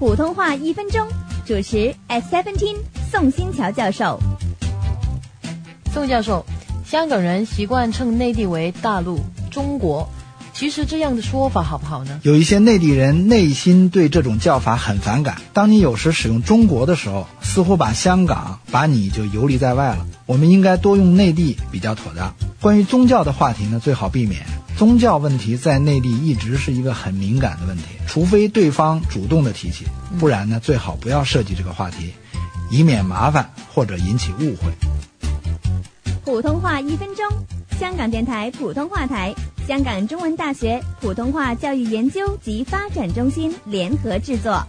普通话一分钟，主持 S Seventeen 宋新桥教授。宋教授，香港人习惯称内地为大陆、中国，其实这样的说法好不好呢？有一些内地人内心对这种叫法很反感。当你有时使用“中国”的时候，似乎把香港、把你就游离在外了。我们应该多用“内地”比较妥当。关于宗教的话题呢，最好避免。宗教问题在内地一直是一个很敏感的问题，除非对方主动的提起，不然呢，最好不要涉及这个话题，以免麻烦或者引起误会。普通话一分钟，香港电台普通话台、香港中文大学普通话教育研究及发展中心联合制作。